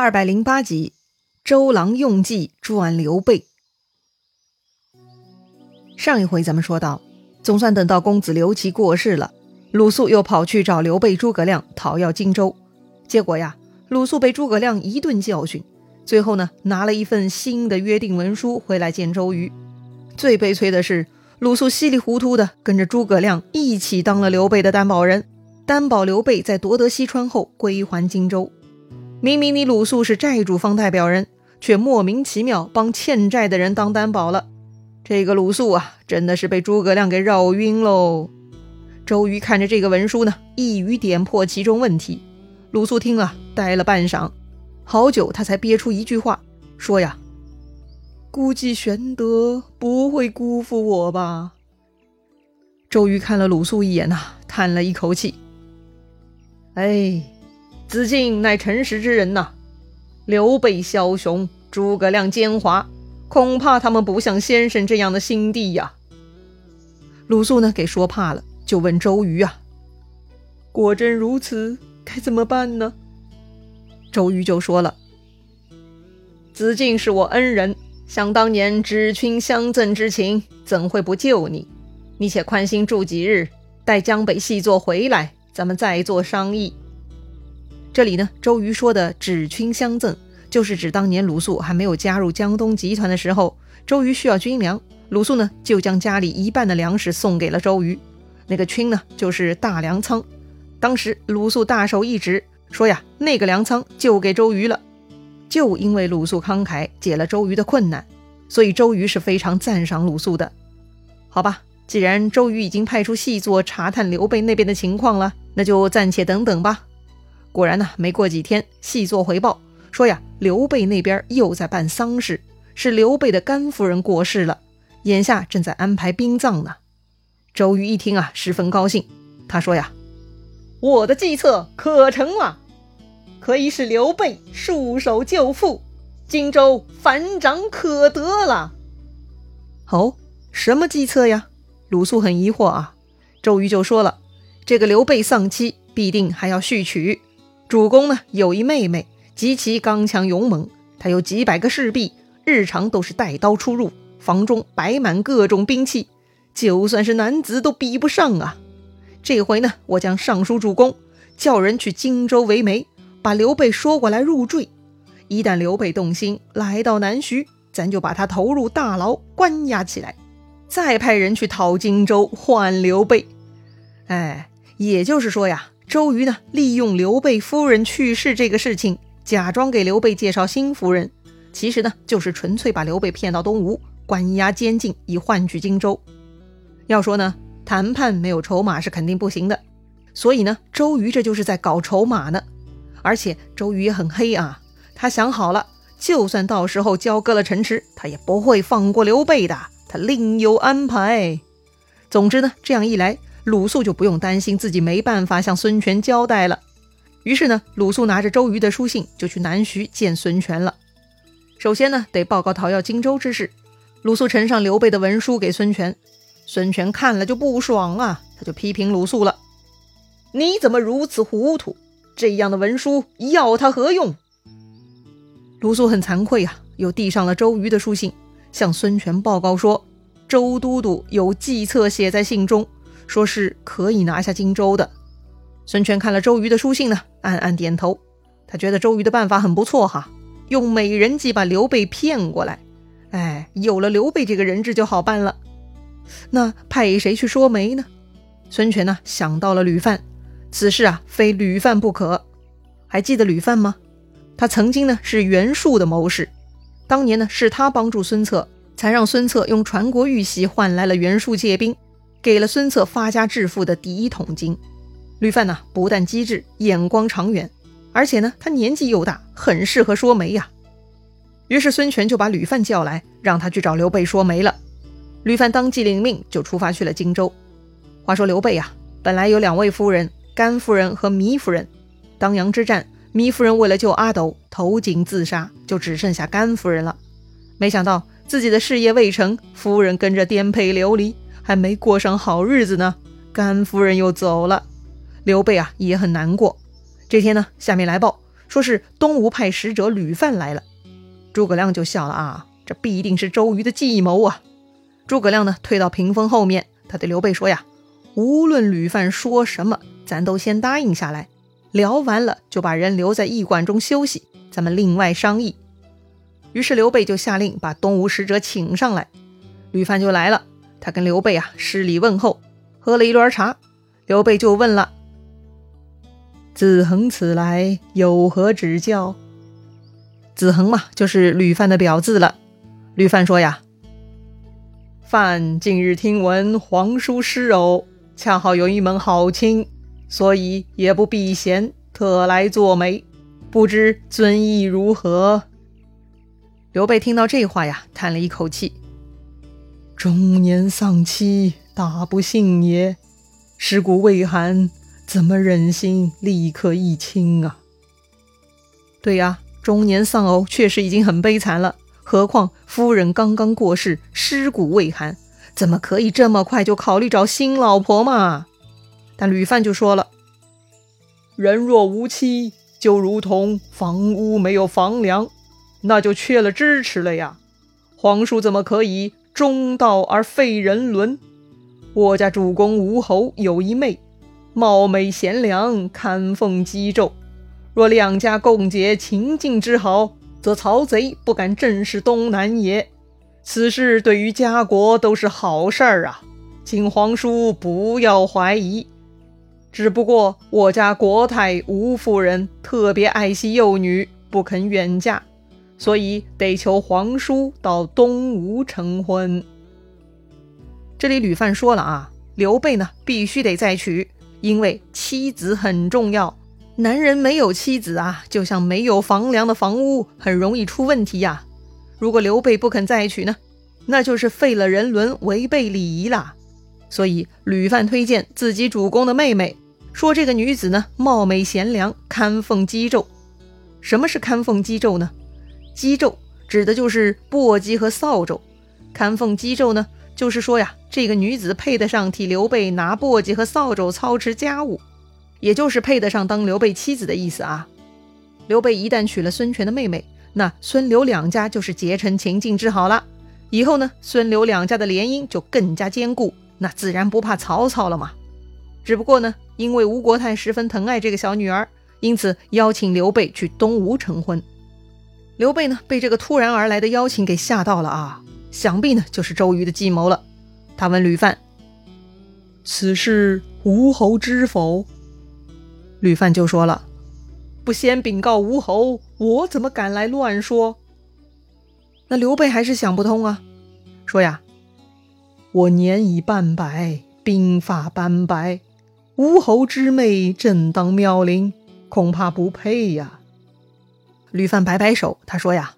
二百零八集，周郎用计转刘备。上一回咱们说到，总算等到公子刘琦过世了，鲁肃又跑去找刘备、诸葛亮讨要荆州。结果呀，鲁肃被诸葛亮一顿教训，最后呢，拿了一份新的约定文书回来见周瑜。最悲催的是，鲁肃稀里糊涂的跟着诸葛亮一起当了刘备的担保人，担保刘备在夺得西川后归还荆州。明明你鲁肃是债主方代表人，却莫名其妙帮欠债的人当担保了。这个鲁肃啊，真的是被诸葛亮给绕晕喽。周瑜看着这个文书呢，一语点破其中问题。鲁肃听了，呆了半晌，好久他才憋出一句话，说呀：“估计玄德不会辜负我吧？”周瑜看了鲁肃一眼呐，叹了一口气：“哎。”子敬乃诚实之人呐，刘备枭雄，诸葛亮奸猾，恐怕他们不像先生这样的心地呀。鲁肃呢，给说怕了，就问周瑜啊：“果真如此，该怎么办呢？”周瑜就说了：“子敬是我恩人，想当年知君相赠之情，怎会不救你？你且宽心住几日，待江北细作回来，咱们再做商议。”这里呢，周瑜说的“指勋相赠”，就是指当年鲁肃还没有加入江东集团的时候，周瑜需要军粮，鲁肃呢就将家里一半的粮食送给了周瑜。那个军呢，就是大粮仓。当时鲁肃大手一指，说呀，那个粮仓就给周瑜了。就因为鲁肃慷慨，解了周瑜的困难，所以周瑜是非常赞赏鲁肃的。好吧，既然周瑜已经派出细作查探刘备那边的情况了，那就暂且等等吧。果然呢，没过几天，细作回报说呀，刘备那边又在办丧事，是刘备的甘夫人过世了，眼下正在安排殡葬呢。周瑜一听啊，十分高兴。他说呀：“我的计策可成了，可以使刘备束手就缚，荆州反掌可得了。”哦，什么计策呀？鲁肃很疑惑啊。周瑜就说了：“这个刘备丧妻，必定还要续娶。”主公呢有一妹妹，极其刚强勇猛，他有几百个侍婢，日常都是带刀出入，房中摆满各种兵器，就算是男子都比不上啊。这回呢，我将上书主公，叫人去荆州为媒，把刘备说过来入赘。一旦刘备动心，来到南徐，咱就把他投入大牢关押起来，再派人去讨荆州换刘备。哎，也就是说呀。周瑜呢，利用刘备夫人去世这个事情，假装给刘备介绍新夫人，其实呢，就是纯粹把刘备骗到东吴，关押监禁，以换取荆州。要说呢，谈判没有筹码是肯定不行的，所以呢，周瑜这就是在搞筹码呢。而且周瑜也很黑啊，他想好了，就算到时候交割了城池，他也不会放过刘备的，他另有安排。总之呢，这样一来。鲁肃就不用担心自己没办法向孙权交代了。于是呢，鲁肃拿着周瑜的书信就去南徐见孙权了。首先呢，得报告讨要荆州之事。鲁肃呈上刘备的文书给孙权，孙权看了就不爽啊，他就批评鲁肃了：“你怎么如此糊涂？这样的文书要他何用？”鲁肃很惭愧啊，又递上了周瑜的书信，向孙权报告说：“周都督有计策写在信中。”说是可以拿下荆州的。孙权看了周瑜的书信呢，暗暗点头。他觉得周瑜的办法很不错哈，用美人计把刘备骗过来。哎，有了刘备这个人质就好办了。那派谁去说媒呢？孙权呢想到了吕范，此事啊非吕范不可。还记得吕范吗？他曾经呢是袁术的谋士，当年呢是他帮助孙策，才让孙策用传国玉玺换来了袁术借兵。给了孙策发家致富的第一桶金。吕范呢，不但机智、眼光长远，而且呢，他年纪又大，很适合说媒呀。于是孙权就把吕范叫来，让他去找刘备说媒了。吕范当即领命，就出发去了荆州。话说刘备呀，本来有两位夫人，甘夫人和糜夫人。当阳之战，糜夫人为了救阿斗，投井自杀，就只剩下甘夫人了。没想到自己的事业未成，夫人跟着颠沛流离。还没过上好日子呢，甘夫人又走了，刘备啊也很难过。这天呢，下面来报说是东吴派使者吕范来了。诸葛亮就笑了啊，这必定是周瑜的计谋啊！诸葛亮呢，退到屏风后面，他对刘备说呀：“无论吕范说什么，咱都先答应下来。聊完了，就把人留在驿馆中休息，咱们另外商议。”于是刘备就下令把东吴使者请上来，吕范就来了。他跟刘备啊施礼问候，喝了一轮茶。刘备就问了：“子恒此来有何指教？”子恒嘛，就是吕范的表字了。吕范说呀：“范近日听闻皇叔失偶，恰好有一门好亲，所以也不避嫌，特来作媒。不知尊意如何？”刘备听到这话呀，叹了一口气：“中年丧妻，大不幸也。尸骨未寒，怎么忍心立刻议亲啊？”对呀，中年丧偶确实已经很悲惨了，何况夫人刚刚过世，尸骨未寒，怎么可以这么快就考虑找新老婆嘛？但吕范就说了：“人若无妻，就如同房屋没有房梁。”那就缺了支持了呀！皇叔怎么可以中道而废人伦？我家主公吴侯有一妹，貌美贤良，堪奉姬胄。若两家共结秦晋之好，则曹贼不敢正视东南也。此事对于家国都是好事儿啊，请皇叔不要怀疑。只不过我家国太吴夫人特别爱惜幼女，不肯远嫁。所以得求皇叔到东吴成婚。这里吕范说了啊，刘备呢必须得再娶，因为妻子很重要。男人没有妻子啊，就像没有房梁的房屋，很容易出问题呀。如果刘备不肯再娶呢，那就是废了人伦，违背礼仪啦。所以吕范推荐自己主公的妹妹，说这个女子呢貌美贤良，堪奉姬胄。什么是堪奉姬胄呢？姬胄指的就是簸箕和扫帚，堪奉姬胄呢，就是说呀，这个女子配得上替刘备拿簸箕和扫帚操持家务，也就是配得上当刘备妻子的意思啊。刘备一旦娶了孙权的妹妹，那孙刘两家就是结成秦晋之好了。以后呢，孙刘两家的联姻就更加坚固，那自然不怕曹操了嘛。只不过呢，因为吴国太十分疼爱这个小女儿，因此邀请刘备去东吴成婚。刘备呢，被这个突然而来的邀请给吓到了啊！想必呢就是周瑜的计谋了。他问吕范：“此事吴侯知否？”吕范就说了：“不先禀告吴侯，我怎么敢来乱说？”那刘备还是想不通啊，说呀：“我年已半百，鬓发斑白，吴侯之妹正当妙龄，恐怕不配呀。”吕范摆摆手，他说：“呀，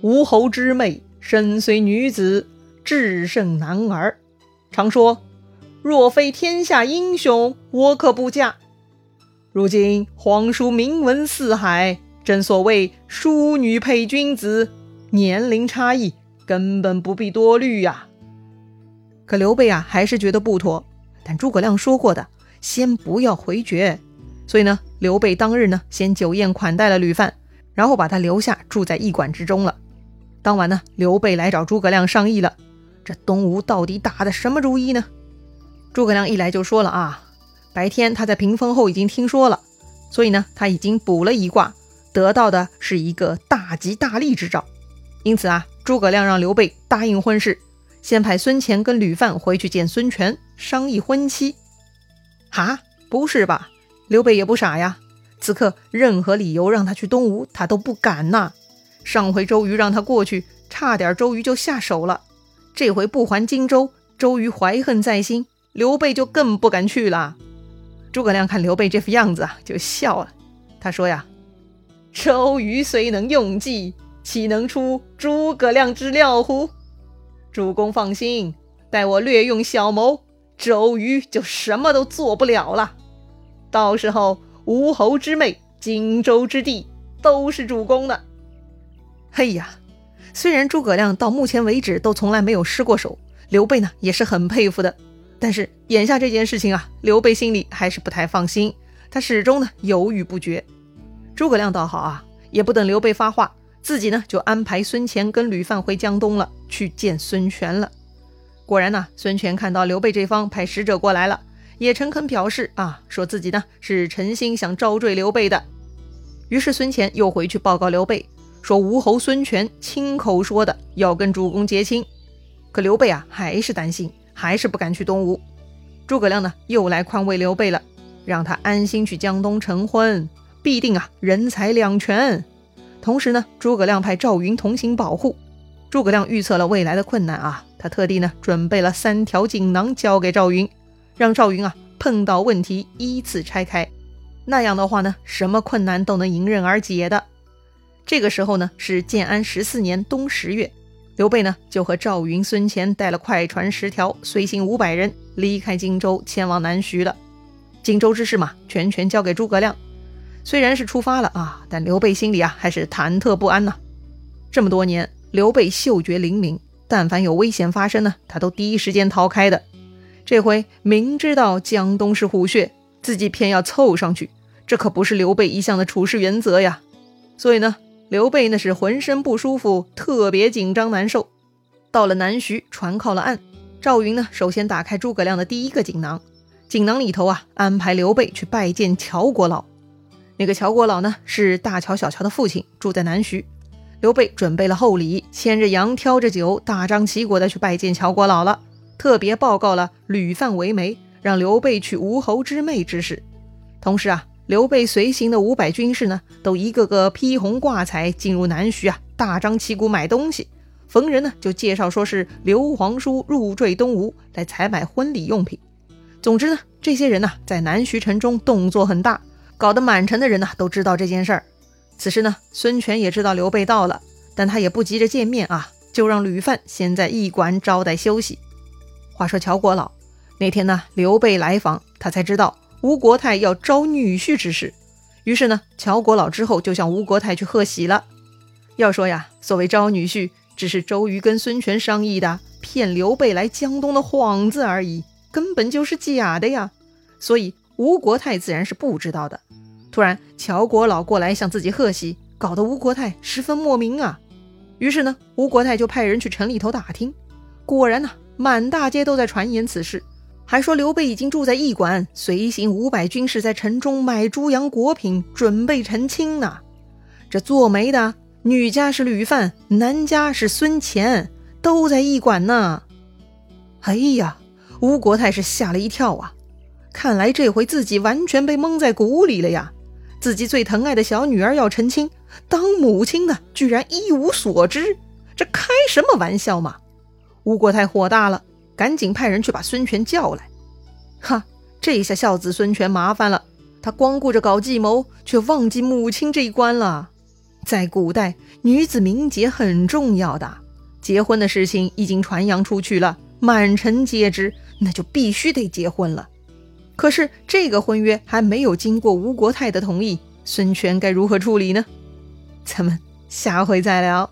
吴侯之妹身虽女子，智胜男儿。常说，若非天下英雄，我可不嫁。如今皇叔名闻四海，正所谓淑女配君子，年龄差异根本不必多虑呀。”可刘备啊，还是觉得不妥。但诸葛亮说过的，先不要回绝。所以呢，刘备当日呢，先酒宴款待了吕范，然后把他留下住在驿馆之中了。当晚呢，刘备来找诸葛亮商议了，这东吴到底打的什么主意呢？诸葛亮一来就说了啊，白天他在屏风后已经听说了，所以呢，他已经卜了一卦，得到的是一个大吉大利之兆。因此啊，诸葛亮让刘备答应婚事，先派孙乾跟吕范回去见孙权商议婚期。哈，不是吧？刘备也不傻呀，此刻任何理由让他去东吴，他都不敢呐。上回周瑜让他过去，差点周瑜就下手了。这回不还荆州，周瑜怀恨在心，刘备就更不敢去了。诸葛亮看刘备这副样子啊，就笑了。他说呀：“周瑜虽能用计，岂能出诸葛亮之料乎？主公放心，待我略用小谋，周瑜就什么都做不了了。”到时候，吴侯之妹、荆州之地都是主公的。嘿呀，虽然诸葛亮到目前为止都从来没有失过手，刘备呢也是很佩服的。但是眼下这件事情啊，刘备心里还是不太放心，他始终呢犹豫不决。诸葛亮倒好啊，也不等刘备发话，自己呢就安排孙乾跟吕范回江东了，去见孙权了。果然呢，孙权看到刘备这方派使者过来了，也诚恳表示啊，说自己呢是诚心想招赘刘备的。于是孙权又回去报告刘备，说吴侯孙权亲口说的要跟主公结亲。可刘备啊还是担心，还是不敢去东吴。诸葛亮呢又来宽慰刘备了，让他安心去江东成婚，必定啊人财两全。同时呢，诸葛亮派赵云同行保护。诸葛亮预测了未来的困难啊。他特地呢准备了三条锦囊交给赵云，让赵云啊碰到问题依次拆开，那样的话呢什么困难都能迎刃而解的。这个时候呢是建安十四年冬十月，刘备呢就和赵云、孙乾带了快船十条，随行五百人离开荆州，前往南徐了。荆州之事嘛，全权交给诸葛亮。虽然是出发了啊，但刘备心里啊还是忐忑不安呐。这么多年，刘备嗅觉灵敏。但凡有危险发生呢，他都第一时间逃开的。这回明知道江东是虎穴，自己偏要凑上去，这可不是刘备一向的处事原则呀。所以呢，刘备那是浑身不舒服，特别紧张难受。到了南徐，船靠了岸，赵云呢，首先打开诸葛亮的第一个锦囊，锦囊里头啊，安排刘备去拜见乔国老。那个乔国老呢，是大乔、小乔的父亲，住在南徐。刘备准备了厚礼，牵着羊，挑着酒，大张旗鼓的去拜见乔国老了。特别报告了吕范为媒，让刘备娶吴侯之妹之事。同时啊，刘备随行的五百军士呢，都一个个披红挂彩进入南徐啊，大张旗鼓买东西。逢人呢就介绍说是刘皇叔入赘东吴，来采买婚礼用品。总之呢，这些人呢在南徐城中动作很大，搞得满城的人呢都知道这件事儿。此时呢，孙权也知道刘备到了，但他也不急着见面啊，就让吕范先在驿馆招待休息。话说乔国老那天呢，刘备来访，他才知道吴国太要招女婿之事，于是呢，乔国老之后就向吴国太去贺喜了。要说呀，所谓招女婿，只是周瑜跟孙权商议的骗刘备来江东的幌子而已，根本就是假的呀。所以吴国太自然是不知道的。突然，乔国老过来向自己贺喜，搞得吴国太十分莫名啊。于是呢，吴国太就派人去城里头打听，果然呢，满大街都在传言此事，还说刘备已经住在驿馆，随行五百军士在城中买猪羊果品，准备成亲呢。这做媒的女家是吕范，男家是孙乾，都在驿馆呢。哎呀，吴国太是吓了一跳啊！看来这回自己完全被蒙在鼓里了呀。自己最疼爱的小女儿要成亲，当母亲的居然一无所知，这开什么玩笑嘛！吴国太火大了，赶紧派人去把孙权叫来。哈，这下孝子孙权麻烦了，他光顾着搞计谋，却忘记母亲这一关了。在古代，女子名节很重要的，结婚的事情已经传扬出去了，满城皆知，那就必须得结婚了。可是这个婚约还没有经过吴国太的同意，孙权该如何处理呢？咱们下回再聊。